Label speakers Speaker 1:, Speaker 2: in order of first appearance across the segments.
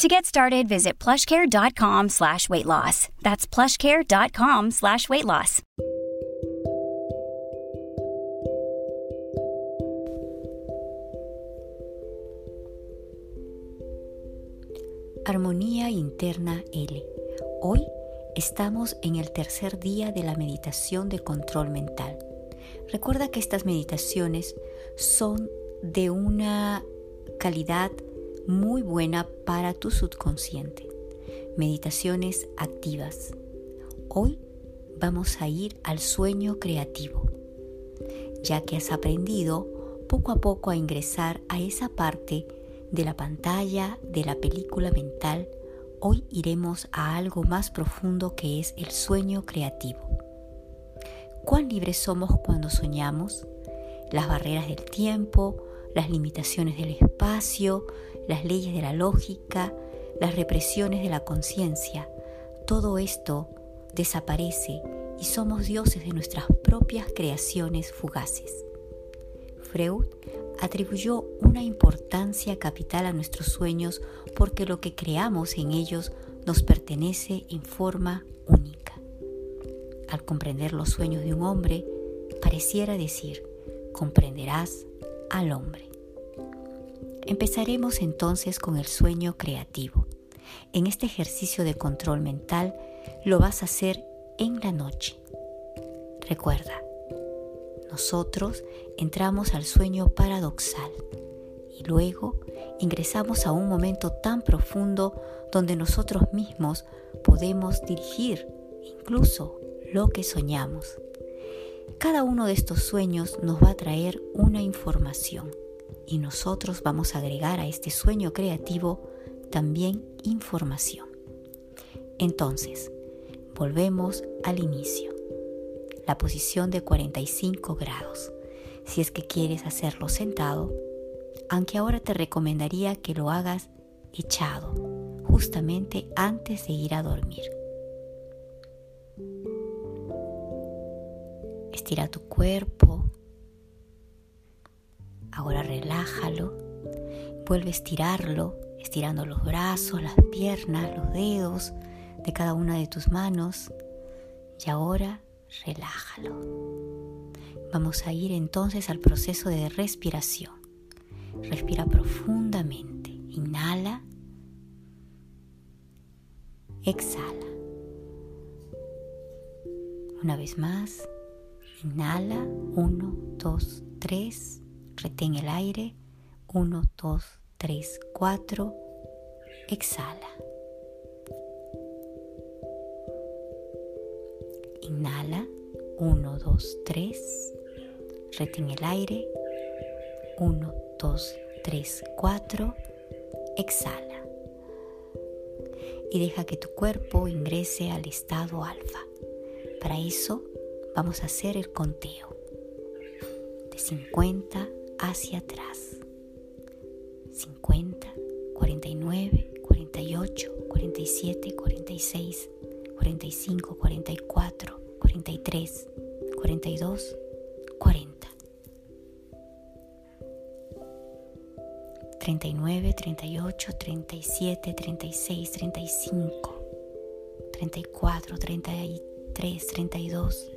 Speaker 1: To get started, visit plushcare.com slash weight loss. That's plushcare.com slash weight loss.
Speaker 2: Armonía Interna L. Hoy estamos en el tercer día de la meditación de control mental. Recuerda que estas meditaciones son de una calidad muy buena para tu subconsciente. Meditaciones activas. Hoy vamos a ir al sueño creativo, ya que has aprendido poco a poco a ingresar a esa parte de la pantalla de la película mental, hoy iremos a algo más profundo que es el sueño creativo. ¿Cuán libres somos cuando soñamos? Las barreras del tiempo, las limitaciones del espacio, las leyes de la lógica, las represiones de la conciencia, todo esto desaparece y somos dioses de nuestras propias creaciones fugaces. Freud atribuyó una importancia capital a nuestros sueños porque lo que creamos en ellos nos pertenece en forma única. Al comprender los sueños de un hombre, pareciera decir, comprenderás al hombre. Empezaremos entonces con el sueño creativo. En este ejercicio de control mental lo vas a hacer en la noche. Recuerda, nosotros entramos al sueño paradoxal y luego ingresamos a un momento tan profundo donde nosotros mismos podemos dirigir incluso lo que soñamos. Cada uno de estos sueños nos va a traer una información y nosotros vamos a agregar a este sueño creativo también información. Entonces, volvemos al inicio. La posición de 45 grados. Si es que quieres hacerlo sentado, aunque ahora te recomendaría que lo hagas echado, justamente antes de ir a dormir. Estira tu cuerpo, Ahora relájalo. Vuelve a estirarlo, estirando los brazos, las piernas, los dedos de cada una de tus manos. Y ahora relájalo. Vamos a ir entonces al proceso de respiración. Respira profundamente. Inhala. Exhala. Una vez más. Inhala. Uno, dos, tres. Retén el aire. 1, 2, 3, 4. Exhala. Inhala. 1, 2, 3. Retén el aire. 1, 2, 3, 4. Exhala. Y deja que tu cuerpo ingrese al estado alfa. Para eso vamos a hacer el conteo. De 50 hacia atrás. 50, 49, 48, 47, 46, 45, 44, 43, 42, 40. 39, 38, 37, 36, 35, 34, 33, 32,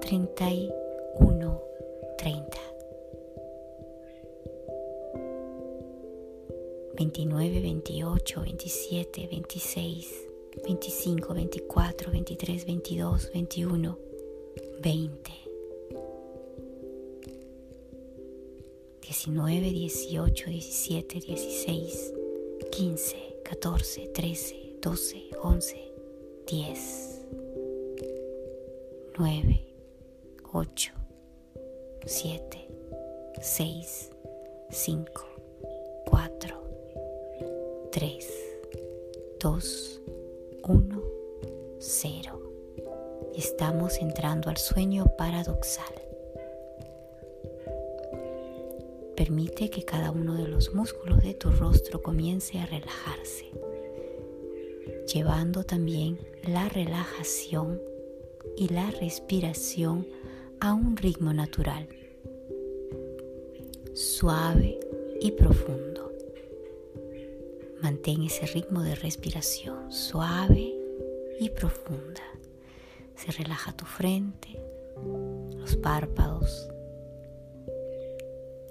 Speaker 2: 31, 30. 29, 28, 27, 26, 25, 24, 23, 22, 21, 20. 19, 18, 17, 16, 15, 14, 13, 12, 11, 10, 9, 8, 7, 6, 5, 4, 3, 2, 1, 0. estamos entrando al sueño paradoxal. Permite que cada uno de los músculos de tu rostro comience a relajarse, llevando también la relajación y la respiración a un ritmo natural, suave y profundo. Mantén ese ritmo de respiración suave y profunda. Se relaja tu frente, los párpados,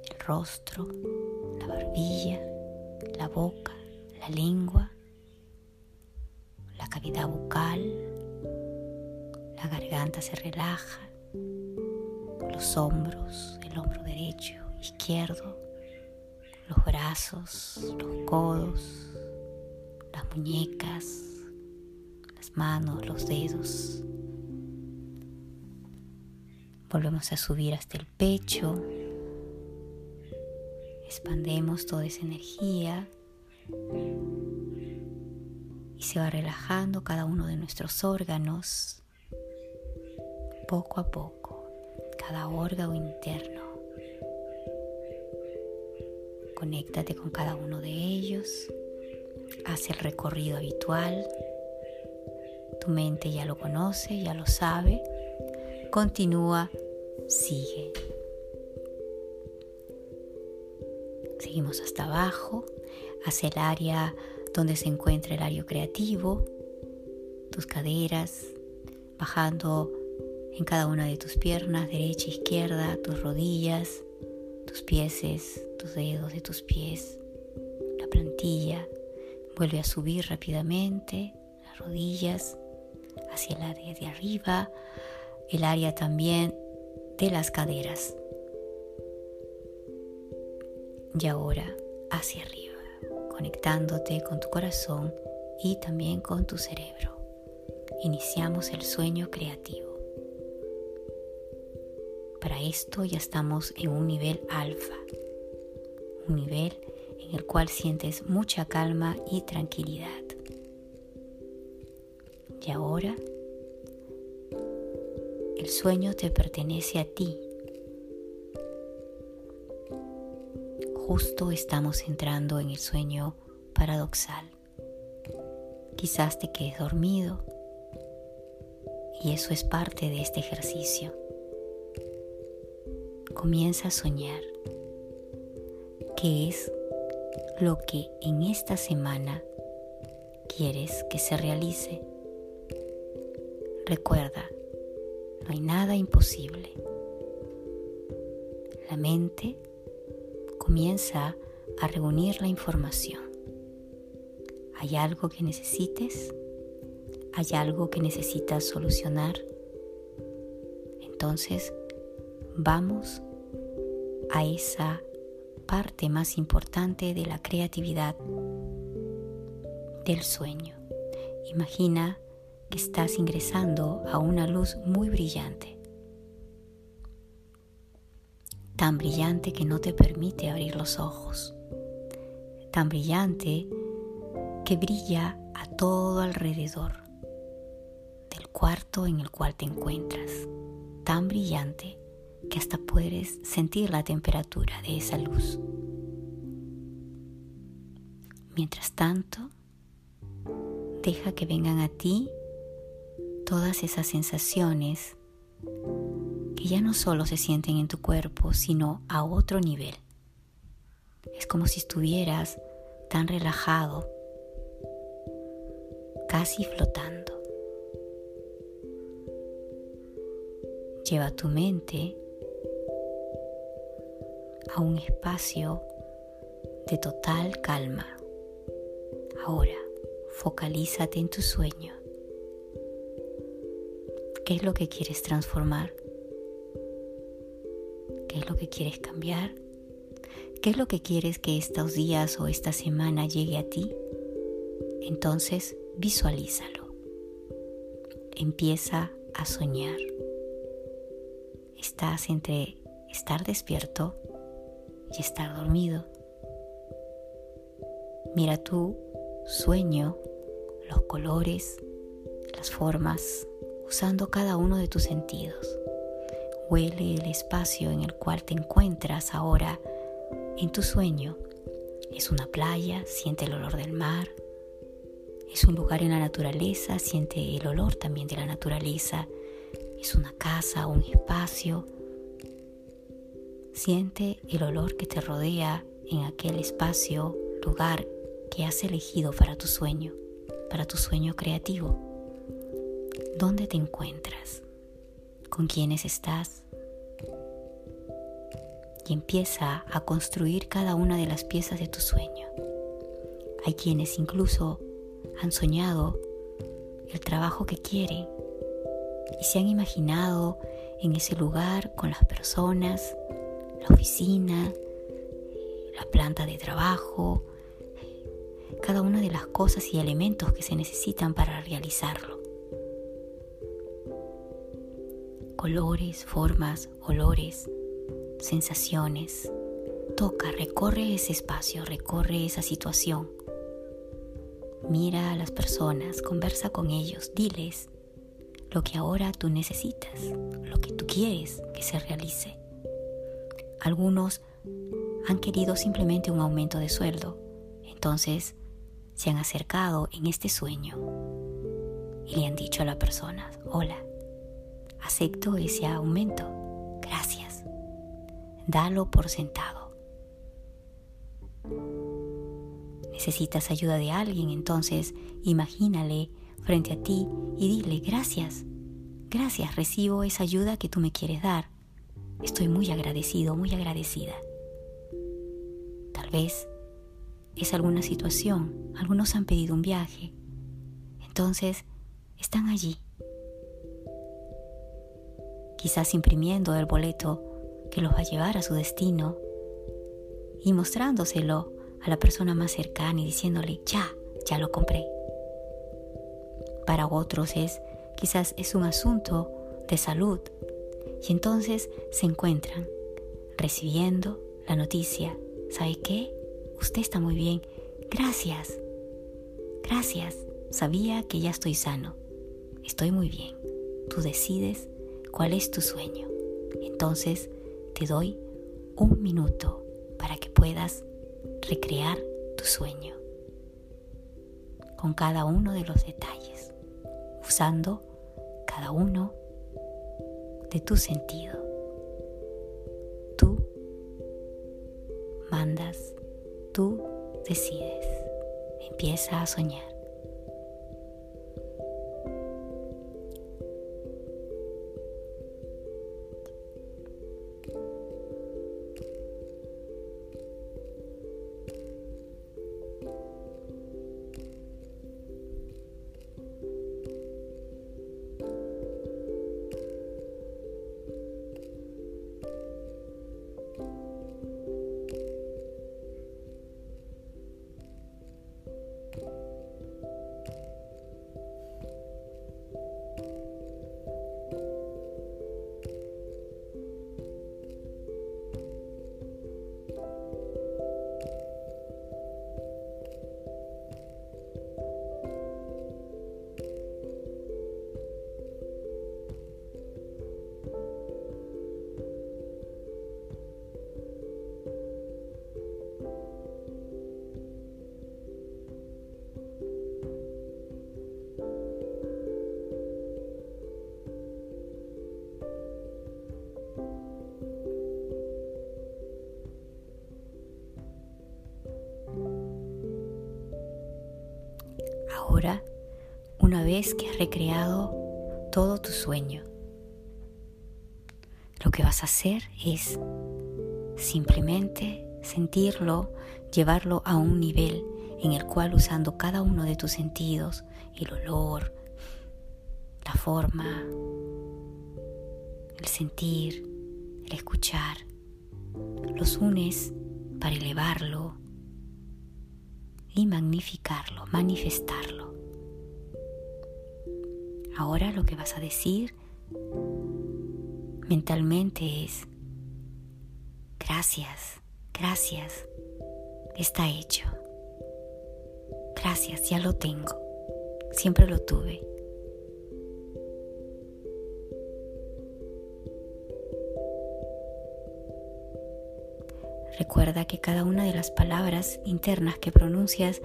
Speaker 2: el rostro, la barbilla, la boca, la lengua, la cavidad bucal, la garganta se relaja, los hombros, el hombro derecho, izquierdo, los brazos, los codos, las muñecas, las manos, los dedos. Volvemos a subir hasta el pecho. Expandemos toda esa energía y se va relajando cada uno de nuestros órganos poco a poco, cada órgano interno. Conéctate con cada uno de ellos. Haz el recorrido habitual. Tu mente ya lo conoce, ya lo sabe. Continúa, sigue. Seguimos hasta abajo, hacia el área donde se encuentra el área creativo, tus caderas, bajando en cada una de tus piernas, derecha, izquierda, tus rodillas, tus pies, tus dedos de tus pies, la plantilla. Vuelve a subir rápidamente las rodillas hacia el área de arriba, el área también de las caderas. Y ahora hacia arriba, conectándote con tu corazón y también con tu cerebro. Iniciamos el sueño creativo. Para esto ya estamos en un nivel alfa, un nivel en el cual sientes mucha calma y tranquilidad. Y ahora el sueño te pertenece a ti. Justo estamos entrando en el sueño paradoxal. Quizás te quedes dormido y eso es parte de este ejercicio comienza a soñar qué es lo que en esta semana quieres que se realice. Recuerda, no hay nada imposible. La mente comienza a reunir la información. ¿Hay algo que necesites? ¿Hay algo que necesitas solucionar? Entonces, vamos a esa parte más importante de la creatividad del sueño. Imagina que estás ingresando a una luz muy brillante, tan brillante que no te permite abrir los ojos, tan brillante que brilla a todo alrededor del cuarto en el cual te encuentras, tan brillante que hasta puedes sentir la temperatura de esa luz. Mientras tanto, deja que vengan a ti todas esas sensaciones que ya no solo se sienten en tu cuerpo, sino a otro nivel. Es como si estuvieras tan relajado, casi flotando. Lleva tu mente a un espacio de total calma. Ahora, focalízate en tu sueño. ¿Qué es lo que quieres transformar? ¿Qué es lo que quieres cambiar? ¿Qué es lo que quieres que estos días o esta semana llegue a ti? Entonces visualízalo. Empieza a soñar. Estás entre estar despierto y estar dormido. Mira tu sueño, los colores, las formas usando cada uno de tus sentidos. Huele el espacio en el cual te encuentras ahora en tu sueño. Es una playa, siente el olor del mar. Es un lugar en la naturaleza, siente el olor también de la naturaleza. Es una casa, un espacio. Siente el olor que te rodea en aquel espacio, lugar que has elegido para tu sueño, para tu sueño creativo. ¿Dónde te encuentras? ¿Con quiénes estás? Y empieza a construir cada una de las piezas de tu sueño. Hay quienes incluso han soñado el trabajo que quieren y se han imaginado en ese lugar con las personas, la oficina, la planta de trabajo, cada una de las cosas y elementos que se necesitan para realizarlo. Colores, formas, olores, sensaciones. Toca, recorre ese espacio, recorre esa situación. Mira a las personas, conversa con ellos, diles lo que ahora tú necesitas, lo que tú quieres que se realice. Algunos han querido simplemente un aumento de sueldo, entonces se han acercado en este sueño y le han dicho a la persona, hola, acepto ese aumento, gracias, dalo por sentado. Necesitas ayuda de alguien, entonces imagínale frente a ti y dile, gracias, gracias, recibo esa ayuda que tú me quieres dar. Estoy muy agradecido, muy agradecida. Tal vez es alguna situación. Algunos han pedido un viaje. Entonces, están allí. Quizás imprimiendo el boleto que los va a llevar a su destino y mostrándoselo a la persona más cercana y diciéndole, ya, ya lo compré. Para otros es, quizás es un asunto de salud y entonces se encuentran recibiendo la noticia, ¿sabe qué? usted está muy bien. Gracias. Gracias. Sabía que ya estoy sano. Estoy muy bien. Tú decides cuál es tu sueño. Entonces te doy un minuto para que puedas recrear tu sueño con cada uno de los detalles, usando cada uno de tu sentido. Tú mandas tú decides. Empieza a soñar. Una vez que has recreado todo tu sueño, lo que vas a hacer es simplemente sentirlo, llevarlo a un nivel en el cual usando cada uno de tus sentidos, el olor, la forma, el sentir, el escuchar, los unes para elevarlo y magnificarlo, manifestarlo. Ahora lo que vas a decir mentalmente es, gracias, gracias, está hecho. Gracias, ya lo tengo. Siempre lo tuve. Recuerda que cada una de las palabras internas que pronuncias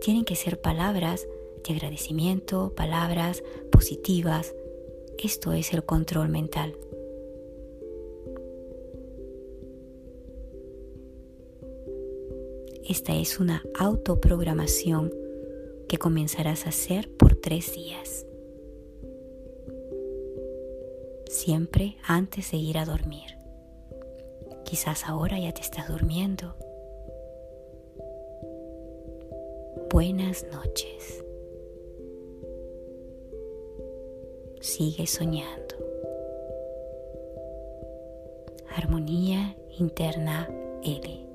Speaker 2: tienen que ser palabras de agradecimiento, palabras positivas. Esto es el control mental. Esta es una autoprogramación que comenzarás a hacer por tres días. Siempre antes de ir a dormir. Quizás ahora ya te estás durmiendo. Buenas noches. Sigue soñando. Armonía interna L.